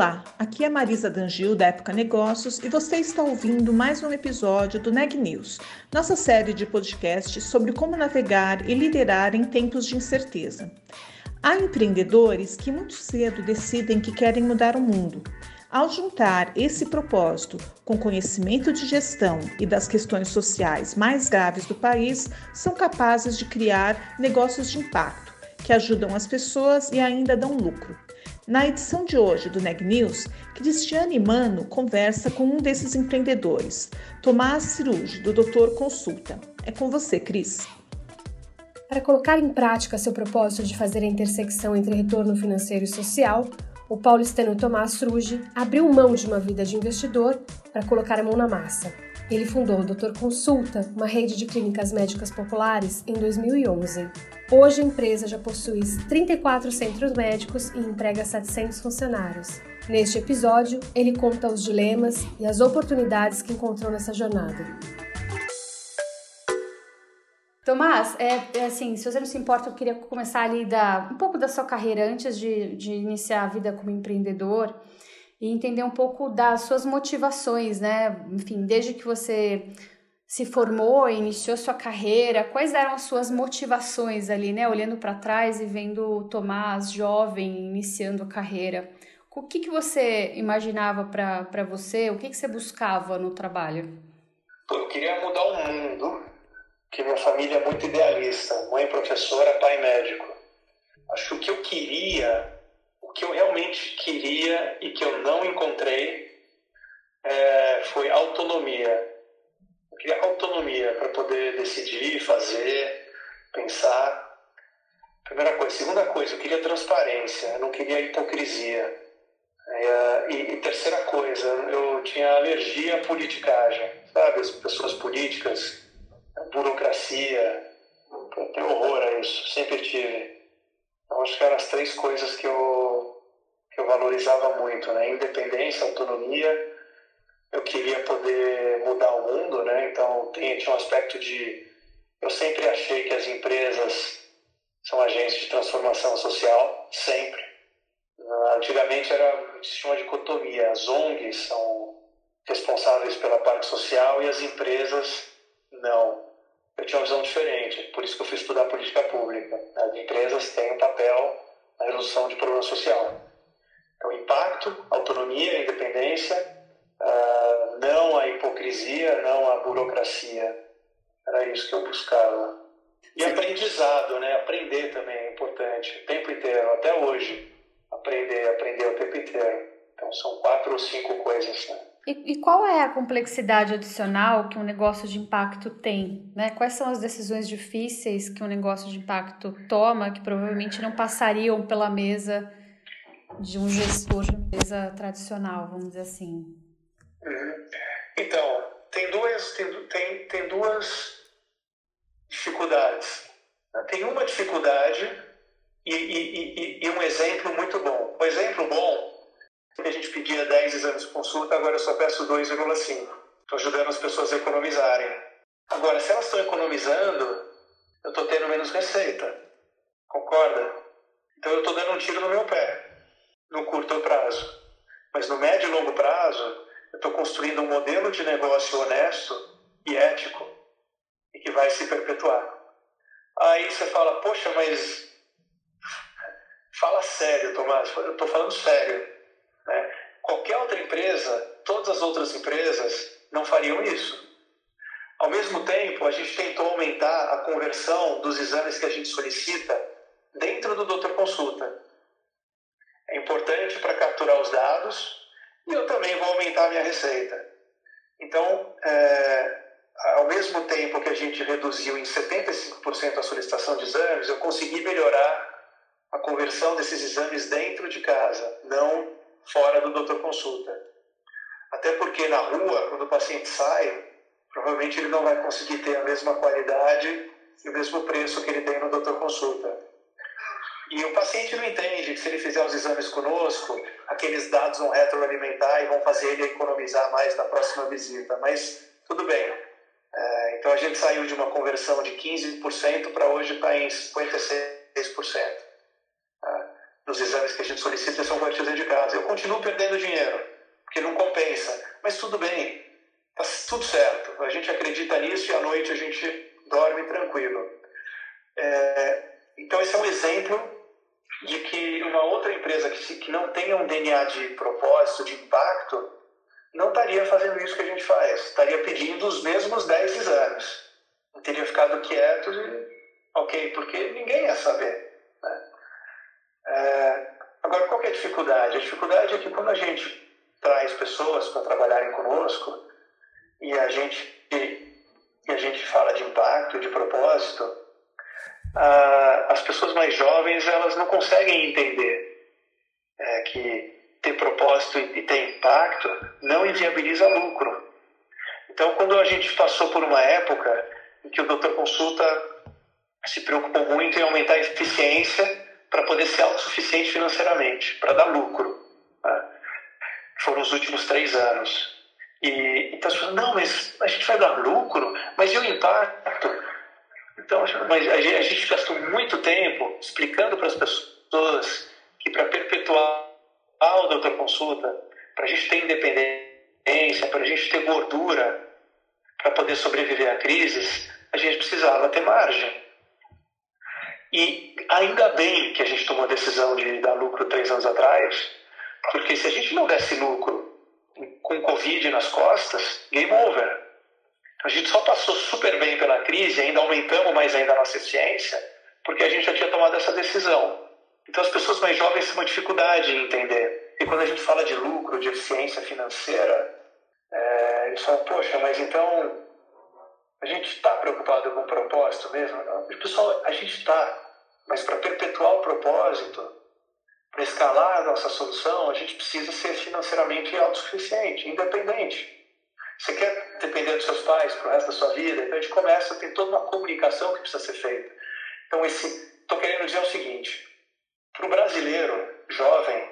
Olá, aqui é Marisa Dangil da Época Negócios e você está ouvindo mais um episódio do Neg News, nossa série de podcasts sobre como navegar e liderar em tempos de incerteza. Há empreendedores que muito cedo decidem que querem mudar o mundo. Ao juntar esse propósito com conhecimento de gestão e das questões sociais mais graves do país, são capazes de criar negócios de impacto que ajudam as pessoas e ainda dão lucro. Na edição de hoje do Neg News, Cristiane Mano conversa com um desses empreendedores, Tomás Cirujo, do Doutor Consulta. É com você, Cris. Para colocar em prática seu propósito de fazer a intersecção entre retorno financeiro e social, o paulistano Tomás Cirujo abriu mão de uma vida de investidor para colocar a mão na massa. Ele fundou o Doutor Consulta, uma rede de clínicas médicas populares, em 2011. Hoje a empresa já possui 34 centros médicos e emprega 700 funcionários. Neste episódio, ele conta os dilemas e as oportunidades que encontrou nessa jornada. Tomás, é, é, assim, se você não se importa, eu queria começar ali da, um pouco da sua carreira antes de, de iniciar a vida como empreendedor e entender um pouco das suas motivações, né? Enfim, desde que você se formou, iniciou sua carreira, quais eram as suas motivações ali, né? Olhando para trás e vendo o Tomás jovem iniciando a carreira. O que, que você imaginava para você? O que, que você buscava no trabalho? Eu queria mudar o mundo, que minha família é muito idealista. Mãe professora, pai médico. Acho que o que eu queria, o que eu realmente queria e que eu não encontrei é, foi autonomia queria autonomia para poder decidir, fazer, pensar. Primeira coisa. Segunda coisa, eu queria transparência, eu não queria hipocrisia. E, e, terceira coisa, eu tinha alergia à politicagem, sabe? As pessoas políticas, burocracia, eu tenho horror a isso, sempre tive. Então, acho que eram as três coisas que eu, eu valorizava muito, né? Independência, autonomia eu queria poder mudar o mundo, né? Então tinha, tinha um aspecto de eu sempre achei que as empresas são agentes de transformação social, sempre. Antigamente era existia uma dicotomia, as ONGs são responsáveis pela parte social e as empresas não. Eu tinha uma visão diferente, por isso que eu fui estudar política pública. As empresas têm um papel na resolução de problema social. Então, impacto, autonomia, independência uh, não a hipocrisia, não a burocracia. Era isso que eu buscava. E aprendizado, né? Aprender também é importante, o tempo inteiro, até hoje. Aprender, aprender o tempo inteiro. Então são quatro ou cinco coisas, né? E, e, qual é a complexidade adicional que um negócio de impacto tem? Né? Quais são as decisões difíceis que um negócio de impacto toma que provavelmente não passariam pela mesa de um gestor de mesa tradicional, vamos dizer assim? Uhum. Então, tem duas, tem, tem, tem duas dificuldades. Tem uma dificuldade e, e, e, e um exemplo muito bom. O exemplo bom é que a gente pedia 10 exames de consulta, agora eu só peço 2,5. Estou ajudando as pessoas a economizarem. Agora, se elas estão economizando, eu estou tendo menos receita. Concorda? Então eu estou dando um tiro no meu pé, no curto prazo. Mas no médio e longo prazo, eu estou construindo um modelo de negócio honesto e ético e que vai se perpetuar. Aí você fala, poxa, mas fala sério, Tomás, eu estou falando sério. Né? Qualquer outra empresa, todas as outras empresas não fariam isso. Ao mesmo tempo, a gente tentou aumentar a conversão dos exames que a gente solicita dentro do Doutor Consulta. É importante para capturar os dados e eu também vou aumentar a minha receita. Então, é, ao mesmo tempo que a gente reduziu em 75% a solicitação de exames, eu consegui melhorar a conversão desses exames dentro de casa, não fora do doutor consulta. Até porque na rua, quando o paciente sai, provavelmente ele não vai conseguir ter a mesma qualidade e o mesmo preço que ele tem no doutor consulta. E o paciente não entende que se ele fizer os exames conosco, aqueles dados vão retroalimentar e vão fazer ele economizar mais na próxima visita. Mas tudo bem. É, então a gente saiu de uma conversão de 15% para hoje estar tá em 56%. Tá? Nos exames que a gente solicita são de casa. Eu continuo perdendo dinheiro, porque não compensa. Mas tudo bem, está tudo certo. A gente acredita nisso e à noite a gente dorme tranquilo. É, então esse é um exemplo de que uma outra empresa que, que não tenha um DNA de propósito, de impacto, não estaria fazendo isso que a gente faz. Estaria pedindo os mesmos 10 exames. Teria ficado quieto e, ok, porque ninguém ia saber. Né? É, agora, qual é a dificuldade? A dificuldade é que quando a gente traz pessoas para trabalharem conosco e a gente, e, e a gente fala de impacto, de propósito, ah, as pessoas mais jovens elas não conseguem entender é, que ter propósito e ter impacto não inviabiliza lucro. Então, quando a gente passou por uma época em que o doutor consulta se preocupou muito em aumentar a eficiência para poder ser autossuficiente financeiramente, para dar lucro. Né? Foram os últimos três anos. E então as pessoas, não, mas a gente vai dar lucro, mas e o impacto? Então, mas a gente, a gente gastou muito tempo explicando para as pessoas que para perpetuar o doutor consulta, para a gente ter independência, para a gente ter gordura, para poder sobreviver a crises, a gente precisava ter margem. E ainda bem que a gente tomou a decisão de dar lucro três anos atrás, porque se a gente não desse lucro com Covid nas costas, game over. A gente só passou super bem pela crise, ainda aumentamos mais ainda a nossa eficiência, porque a gente já tinha tomado essa decisão. Então as pessoas mais jovens têm uma dificuldade em entender. E quando a gente fala de lucro, de eficiência financeira, é, eles falam, poxa, mas então a gente está preocupado com o propósito mesmo? Não, pessoal, a gente está, mas para perpetuar o propósito, para escalar a nossa solução, a gente precisa ser financeiramente autossuficiente, independente. Você quer depender dos seus pais para o resto da sua vida? Então a gente começa a ter toda uma comunicação que precisa ser feita. Então, estou querendo dizer o seguinte: para o brasileiro jovem,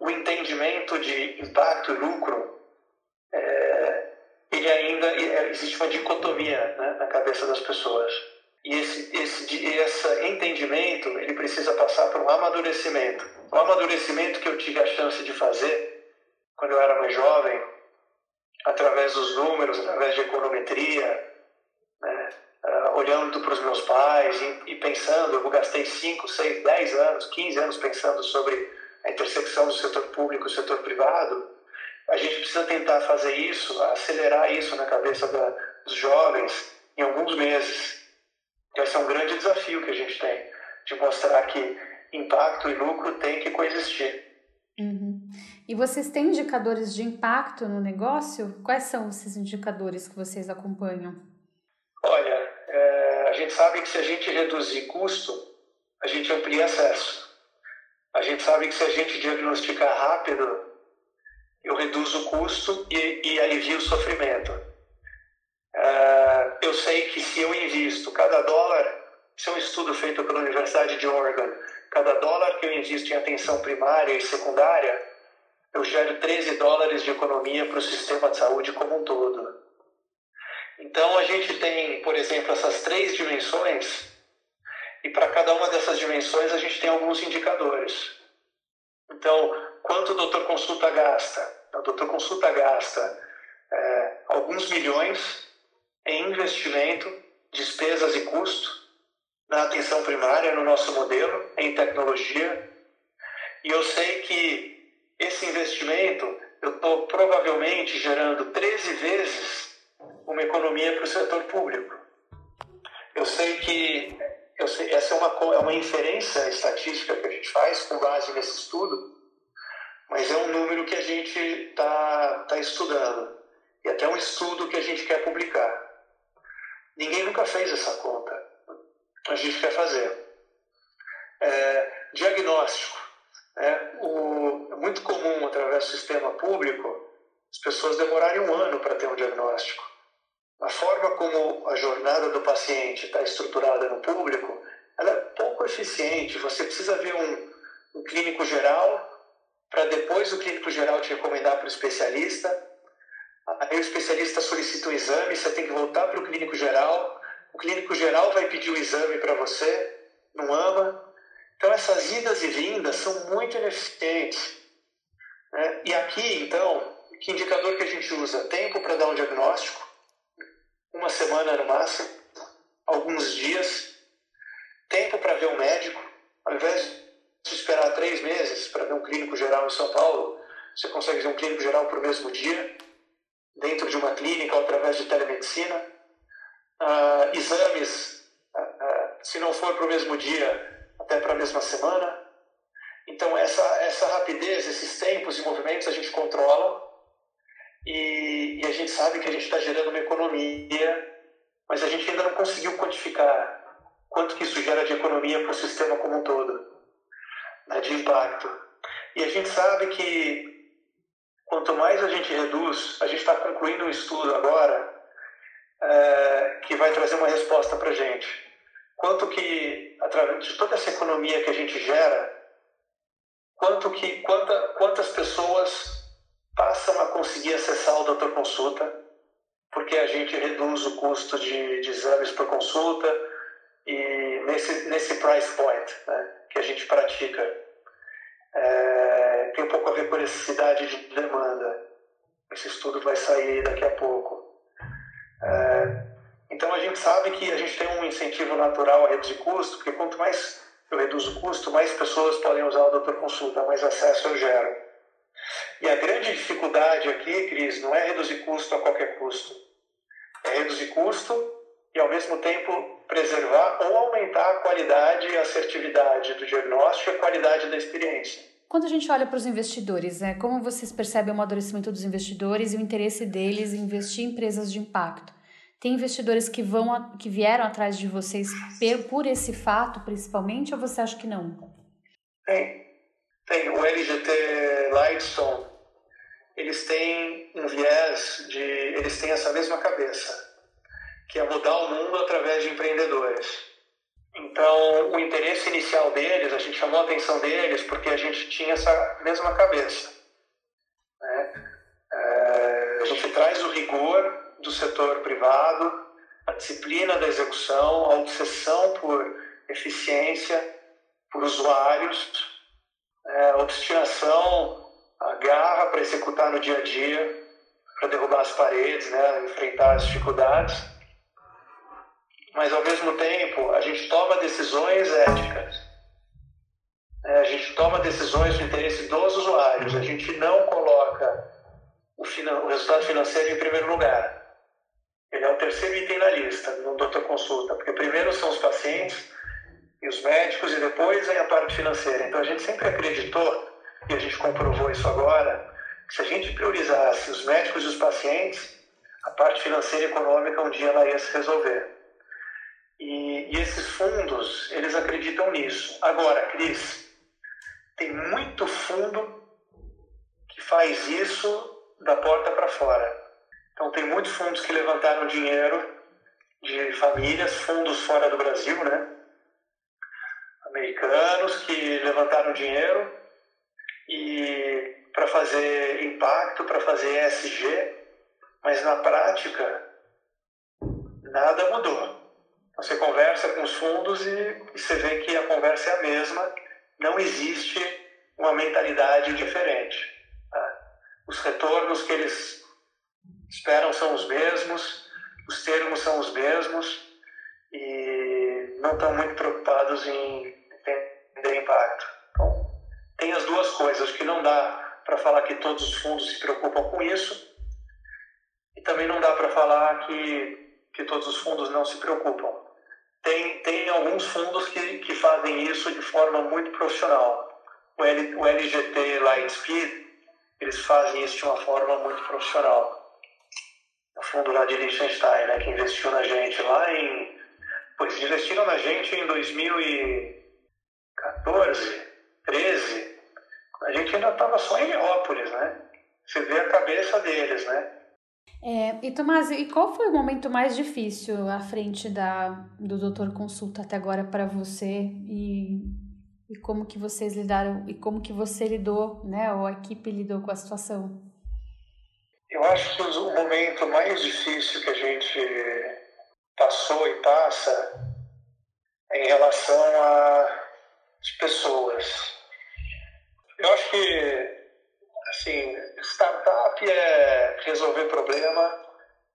o entendimento de impacto e lucro, é, ele ainda é, existe uma dicotomia né, na cabeça das pessoas. E esse, esse, esse entendimento ele precisa passar por um amadurecimento. Um amadurecimento que eu tive a chance de fazer quando eu era mais jovem, através dos números, através de econometria, né? uh, olhando para os meus pais e, e, pensando, eu gastei 5, 6, 10 anos, 15 anos pensando sobre a intersecção do setor público e do setor privado, a gente precisa tentar fazer isso, acelerar isso na cabeça da, dos jovens em alguns meses. Esse é um grande desafio que a gente tem, de mostrar que impacto e lucro têm que coexistir. Uhum. E vocês têm indicadores de impacto no negócio? Quais são esses indicadores que vocês acompanham? Olha, é, a gente sabe que se a gente reduzir custo, a gente amplia acesso. A gente sabe que se a gente diagnosticar rápido, eu reduzo o custo e, e alivio o sofrimento. É, eu sei que se eu invisto cada dólar, isso é um estudo feito pela Universidade de Oregon, cada dólar que eu invisto em atenção primária e secundária, eu gero 13 dólares de economia para o sistema de saúde como um todo. Então a gente tem, por exemplo, essas três dimensões, e para cada uma dessas dimensões a gente tem alguns indicadores. Então, quanto o doutor consulta gasta? O doutor consulta gasta é, alguns milhões em investimento, despesas e custo na atenção primária, no nosso modelo, em tecnologia. E eu sei que esse investimento eu estou provavelmente gerando 13 vezes uma economia para o setor público. Eu sei que eu sei, essa é uma, é uma inferência estatística que a gente faz com base nesse estudo, mas é um número que a gente está tá estudando e até um estudo que a gente quer publicar. Ninguém nunca fez essa conta. A gente quer fazer. É, diagnóstico. É, o, é muito comum, através do sistema público, as pessoas demorarem um ano para ter um diagnóstico. A forma como a jornada do paciente está estruturada no público ela é pouco eficiente. Você precisa ver um, um clínico geral para depois o clínico geral te recomendar para o especialista. Aí o especialista solicita um exame, você tem que voltar para o clínico geral. O clínico geral vai pedir o exame para você, não ama. Então essas idas e vindas são muito ineficientes. Né? E aqui, então, que indicador que a gente usa? Tempo para dar um diagnóstico, uma semana no máximo, alguns dias. Tempo para ver um médico, ao invés de esperar três meses para ver um clínico geral em São Paulo, você consegue ver um clínico geral por mesmo dia, dentro de uma clínica ou através de telemedicina. Uh, exames, uh, uh, se não for para o mesmo dia, até para a mesma semana. Então, essa, essa rapidez, esses tempos e movimentos a gente controla e, e a gente sabe que a gente está gerando uma economia, mas a gente ainda não conseguiu quantificar quanto que isso gera de economia para o sistema como um todo, né, de impacto. E a gente sabe que quanto mais a gente reduz, a gente está concluindo um estudo agora é, que vai trazer uma resposta para a gente. Quanto que, através de toda essa economia que a gente gera, quanto que, quanta, quantas pessoas passam a conseguir acessar o doutor consulta, porque a gente reduz o custo de, de exames por consulta e nesse, nesse price point né, que a gente pratica. É, tem um pouco a ver com a necessidade de demanda. Esse estudo vai sair daqui a pouco. É, então a gente sabe que a gente tem um incentivo natural a reduzir custo, porque quanto mais eu reduzo o custo, mais pessoas podem usar o doutor consulta, mais acesso eu gero. E a grande dificuldade aqui, Cris, não é reduzir custo a qualquer custo. É reduzir custo e, ao mesmo tempo, preservar ou aumentar a qualidade e assertividade do diagnóstico e a qualidade da experiência. Quando a gente olha para os investidores, né, como vocês percebem o amadurecimento dos investidores e o interesse deles em investir em empresas de impacto? Tem investidores que vão que vieram atrás de vocês por esse fato, principalmente, ou você acha que não? Tem. Tem. O LGT Lightstone, eles têm um viés de. Eles têm essa mesma cabeça, que é mudar o mundo através de empreendedores. Então, o interesse inicial deles, a gente chamou a atenção deles porque a gente tinha essa mesma cabeça. A gente traz o rigor do setor privado, a disciplina da execução, a obsessão por eficiência, por usuários, é, a obstinação, a garra para executar no dia a dia, para derrubar as paredes, né, enfrentar as dificuldades. Mas ao mesmo tempo, a gente toma decisões éticas. É, a gente toma decisões no interesse dos usuários. A gente não coloca o, o resultado financeiro em primeiro lugar. Ele é o terceiro item na lista no doutor consulta, porque primeiro são os pacientes e os médicos e depois vem a parte financeira. Então a gente sempre acreditou, e a gente comprovou isso agora, que se a gente priorizasse os médicos e os pacientes, a parte financeira e econômica um dia ela ia se resolver. E, e esses fundos, eles acreditam nisso. Agora, Cris, tem muito fundo que faz isso da porta para fora. Então, tem muitos fundos que levantaram dinheiro de famílias, fundos fora do Brasil, né? Americanos que levantaram dinheiro e para fazer impacto, para fazer ESG, mas na prática nada mudou. Você conversa com os fundos e você vê que a conversa é a mesma, não existe uma mentalidade diferente. Os retornos que eles esperam são os mesmos, os termos são os mesmos e não estão muito preocupados em ter impacto. Então, tem as duas coisas, que não dá para falar que todos os fundos se preocupam com isso e também não dá para falar que, que todos os fundos não se preocupam. Tem, tem alguns fundos que, que fazem isso de forma muito profissional. O, L, o LGT Lightspeed, eles fazem isso de uma forma muito profissional o fundo lá de Liechtenstein, né, que investiu na gente lá em. Pois investiram na gente em 2014, 13. A gente ainda estava só em Neópolis, né? Você vê a cabeça deles, né? É, e Tomás, e qual foi o momento mais difícil à frente da, do Doutor Consulta até agora para você e, e como que vocês lidaram e como que você lidou, né, ou a equipe lidou com a situação? Eu acho que o momento mais difícil que a gente passou e passa é em relação às pessoas. Eu acho que assim, startup é resolver problema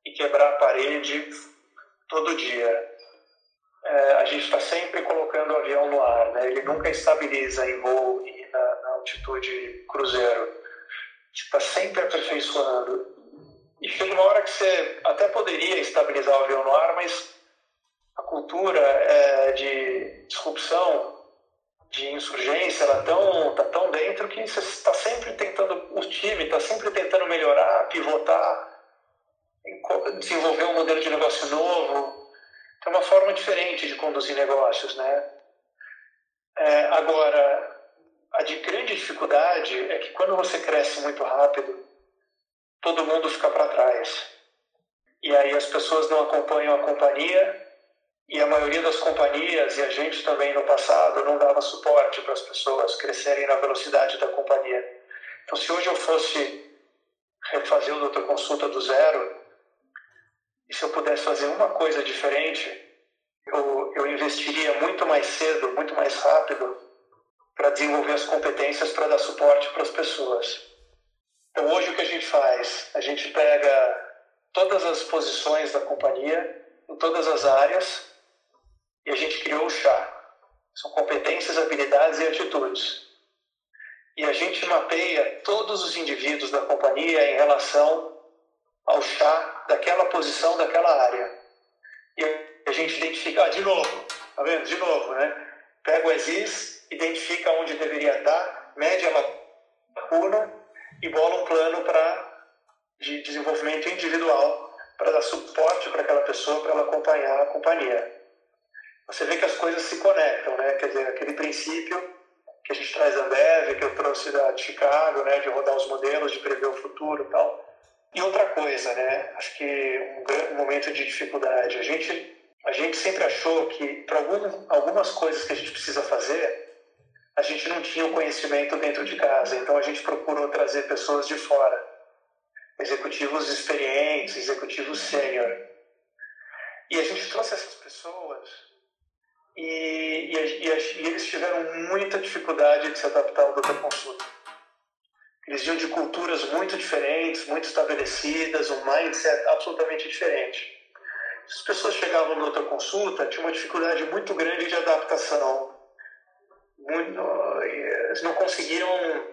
e quebrar parede todo dia. É, a gente está sempre colocando o avião no ar, né? ele nunca estabiliza em voo e na, na altitude cruzeiro. Está sempre aperfeiçoando. E chega uma hora que você até poderia estabilizar o avião no ar, mas a cultura é, de disrupção de insurgência, ela tão, tá tão dentro que você está sempre tentando, o time está sempre tentando melhorar, pivotar, desenvolver um modelo de negócio novo. Tem uma forma diferente de conduzir negócios, né? É, agora, a de grande dificuldade é que quando você cresce muito rápido, todo mundo fica para trás. E aí as pessoas não acompanham a companhia e a maioria das companhias, e a gente também no passado, não dava suporte para as pessoas crescerem na velocidade da companhia. Então, se hoje eu fosse refazer o doutor consulta do zero, se eu pudesse fazer uma coisa diferente, eu, eu investiria muito mais cedo, muito mais rápido, para desenvolver as competências para dar suporte para as pessoas. Então, hoje o que a gente faz? A gente pega todas as posições da companhia, em todas as áreas, e a gente criou o chá. São competências, habilidades e atitudes. E a gente mapeia todos os indivíduos da companhia em relação ao chá daquela posição, daquela área. E a gente identifica, ah, de novo, tá vendo? De novo, né? Pega o ESIS, identifica onde deveria estar, mede a lacuna e bola um plano para de desenvolvimento individual para dar suporte para aquela pessoa, para ela acompanhar a companhia você vê que as coisas se conectam, né? Quer dizer, aquele princípio que a gente traz da Ambev, que eu trouxe da, Chicago, né? De rodar os modelos, de prever o futuro e tal. E outra coisa, né? Acho que um, um momento de dificuldade. A gente, a gente sempre achou que para algum, algumas coisas que a gente precisa fazer, a gente não tinha o conhecimento dentro de casa. Então a gente procurou trazer pessoas de fora, executivos experientes, executivos sênior. E a gente trouxe essas pessoas e, e, e, e, eles tiveram muita dificuldade de se adaptar ao doutor consulta. Eles vinham de culturas muito diferentes, muito estabelecidas, um mindset absolutamente diferente. As pessoas chegavam no doutor consulta, tinha uma dificuldade muito grande de adaptação. Muito, eles não conseguiam,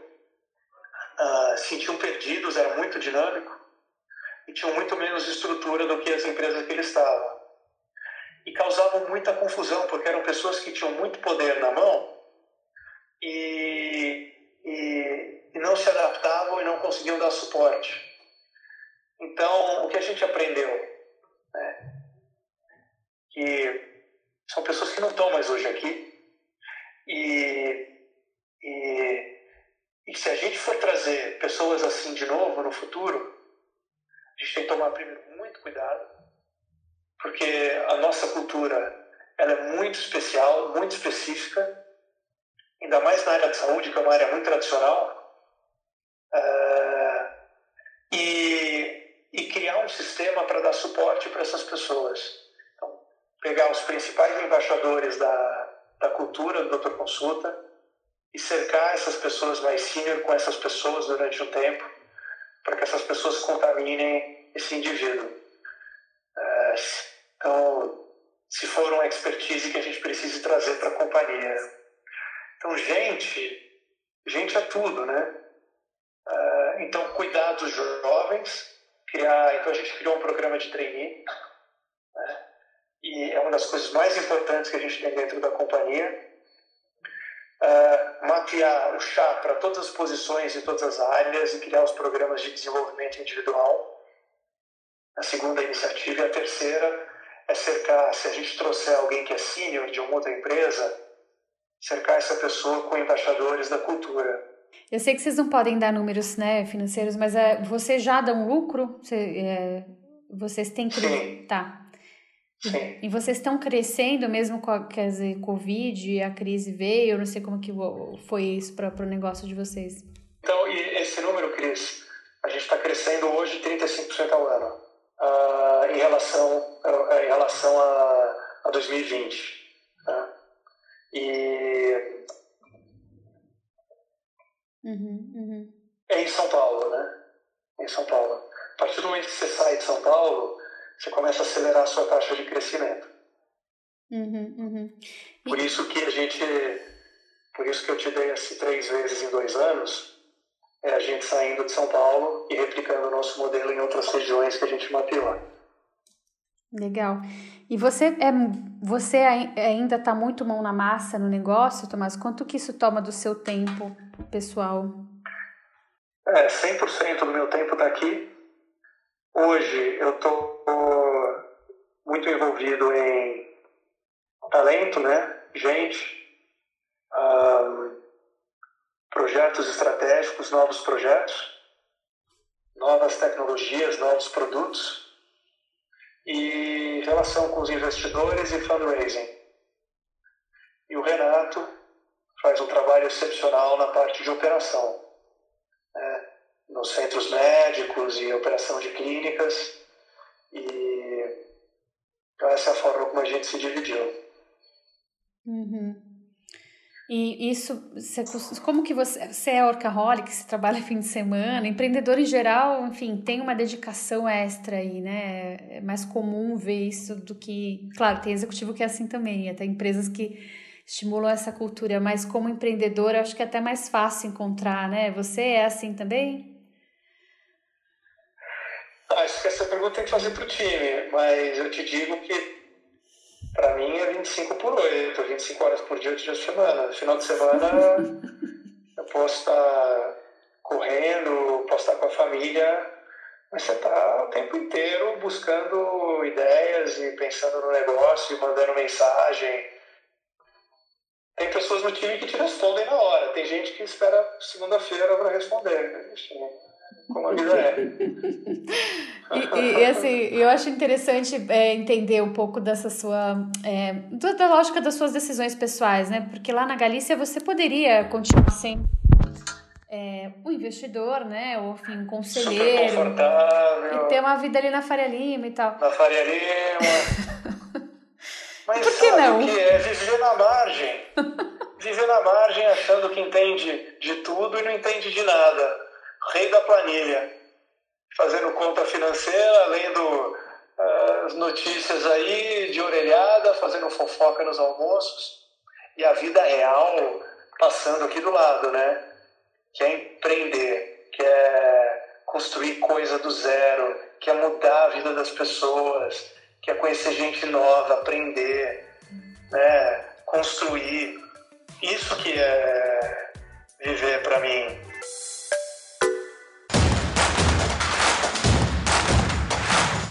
uh, sentiam perdidos, era muito dinâmico e tinham muito menos estrutura do que as empresas que eles estavam e causavam muita confusão, porque eram pessoas que tinham muito poder na mão e, e, e não se adaptavam e não conseguiam dar suporte. Então, o que a gente aprendeu? Né? Que são pessoas que não estão mais hoje aqui e, e, e se a gente for trazer pessoas assim de novo no futuro, a gente tem que tomar primeiro muito cuidado porque a nossa cultura ela é muito especial, muito específica, ainda mais na área de saúde, que é uma área muito tradicional, e, e criar um sistema para dar suporte para essas pessoas. Então, pegar os principais embaixadores da, da cultura do Doutor Consulta e cercar essas pessoas mais senior com essas pessoas durante o tempo, para que essas pessoas contaminem esse indivíduo. Uh, então, se for uma expertise que a gente precise trazer para a companhia. Então, gente, gente é tudo, né? Então, cuidar dos jovens, criar. Então, a gente criou um programa de trainee, né? e é uma das coisas mais importantes que a gente tem dentro da companhia. Uh, mapear o chá para todas as posições e todas as áreas e criar os programas de desenvolvimento individual. A segunda iniciativa. E a terceira, é cercar, se a gente trouxer alguém que é sênior de uma outra empresa, cercar essa pessoa com embaixadores da cultura. Eu sei que vocês não podem dar números né, financeiros, mas é, você já dá um lucro? Você, é, vocês têm que. Sim. Tá. Sim. E vocês estão crescendo mesmo com a quer dizer, Covid, a crise veio, eu não sei como que foi isso para o negócio de vocês. Então, e esse número, Cris, a gente está crescendo hoje 35% ao ano uh, em relação, uh, em relação a, a 2020. Tá? E uhum, uhum. é em São Paulo, né? Em São Paulo. A partir do momento que você sai de São Paulo, você começa a acelerar a sua taxa de crescimento. Uhum, uhum. Por isso que a gente, por isso que eu te dei assim três vezes em dois anos, é a gente saindo de São Paulo e replicando o nosso modelo em outras regiões que a gente mapeou. Legal. E você é você ainda está muito mão na massa no negócio, Tomás? Quanto que isso toma do seu tempo pessoal? É, 100% do meu tempo está aqui. Hoje eu estou muito envolvido em talento, né? Gente, um, projetos estratégicos, novos projetos, novas tecnologias, novos produtos e relação com os investidores e fundraising. E o Renato faz um trabalho excepcional na parte de operação, né? nos centros médicos e operação de clínicas. E então essa é a forma como a gente se dividiu. Uhum. E isso, você, como que você, você é workaholic, você trabalha fim de semana, empreendedor em geral, enfim, tem uma dedicação extra aí, né? É mais comum ver isso do que, claro, tem executivo que é assim também, até empresas que estimulam essa cultura, mas como empreendedor, acho que é até mais fácil encontrar, né? Você é assim também? Ah, acho que essa pergunta tem que fazer para o time, mas eu te digo que para mim é 25 por 8, 25 horas por dia, 8 dias por semana. Final de semana eu posso estar correndo, posso estar com a família, mas você está o tempo inteiro buscando ideias e pensando no negócio, mandando mensagem. Tem pessoas no time que te respondem na hora, tem gente que espera segunda-feira para responder. Como a vida é. E, e, assim, eu acho interessante é, entender um pouco dessa sua. É, da lógica das suas decisões pessoais, né? Porque lá na Galícia você poderia continuar sendo é, um investidor, né? Ou, enfim, um conselheiro. Super confortável. E ter uma vida ali na Faria Lima e tal. Na Faria Lima. Mas Por que sabe não? o que é? Viver na margem. Viver na margem achando que entende de tudo e não entende de nada. Rei da planilha fazendo conta financeira, lendo as uh, notícias aí de orelhada, fazendo fofoca nos almoços e a vida real passando aqui do lado, né? Que é empreender, que é construir coisa do zero, que é mudar a vida das pessoas, que é conhecer gente nova, aprender, né? Construir. Isso que é viver para mim.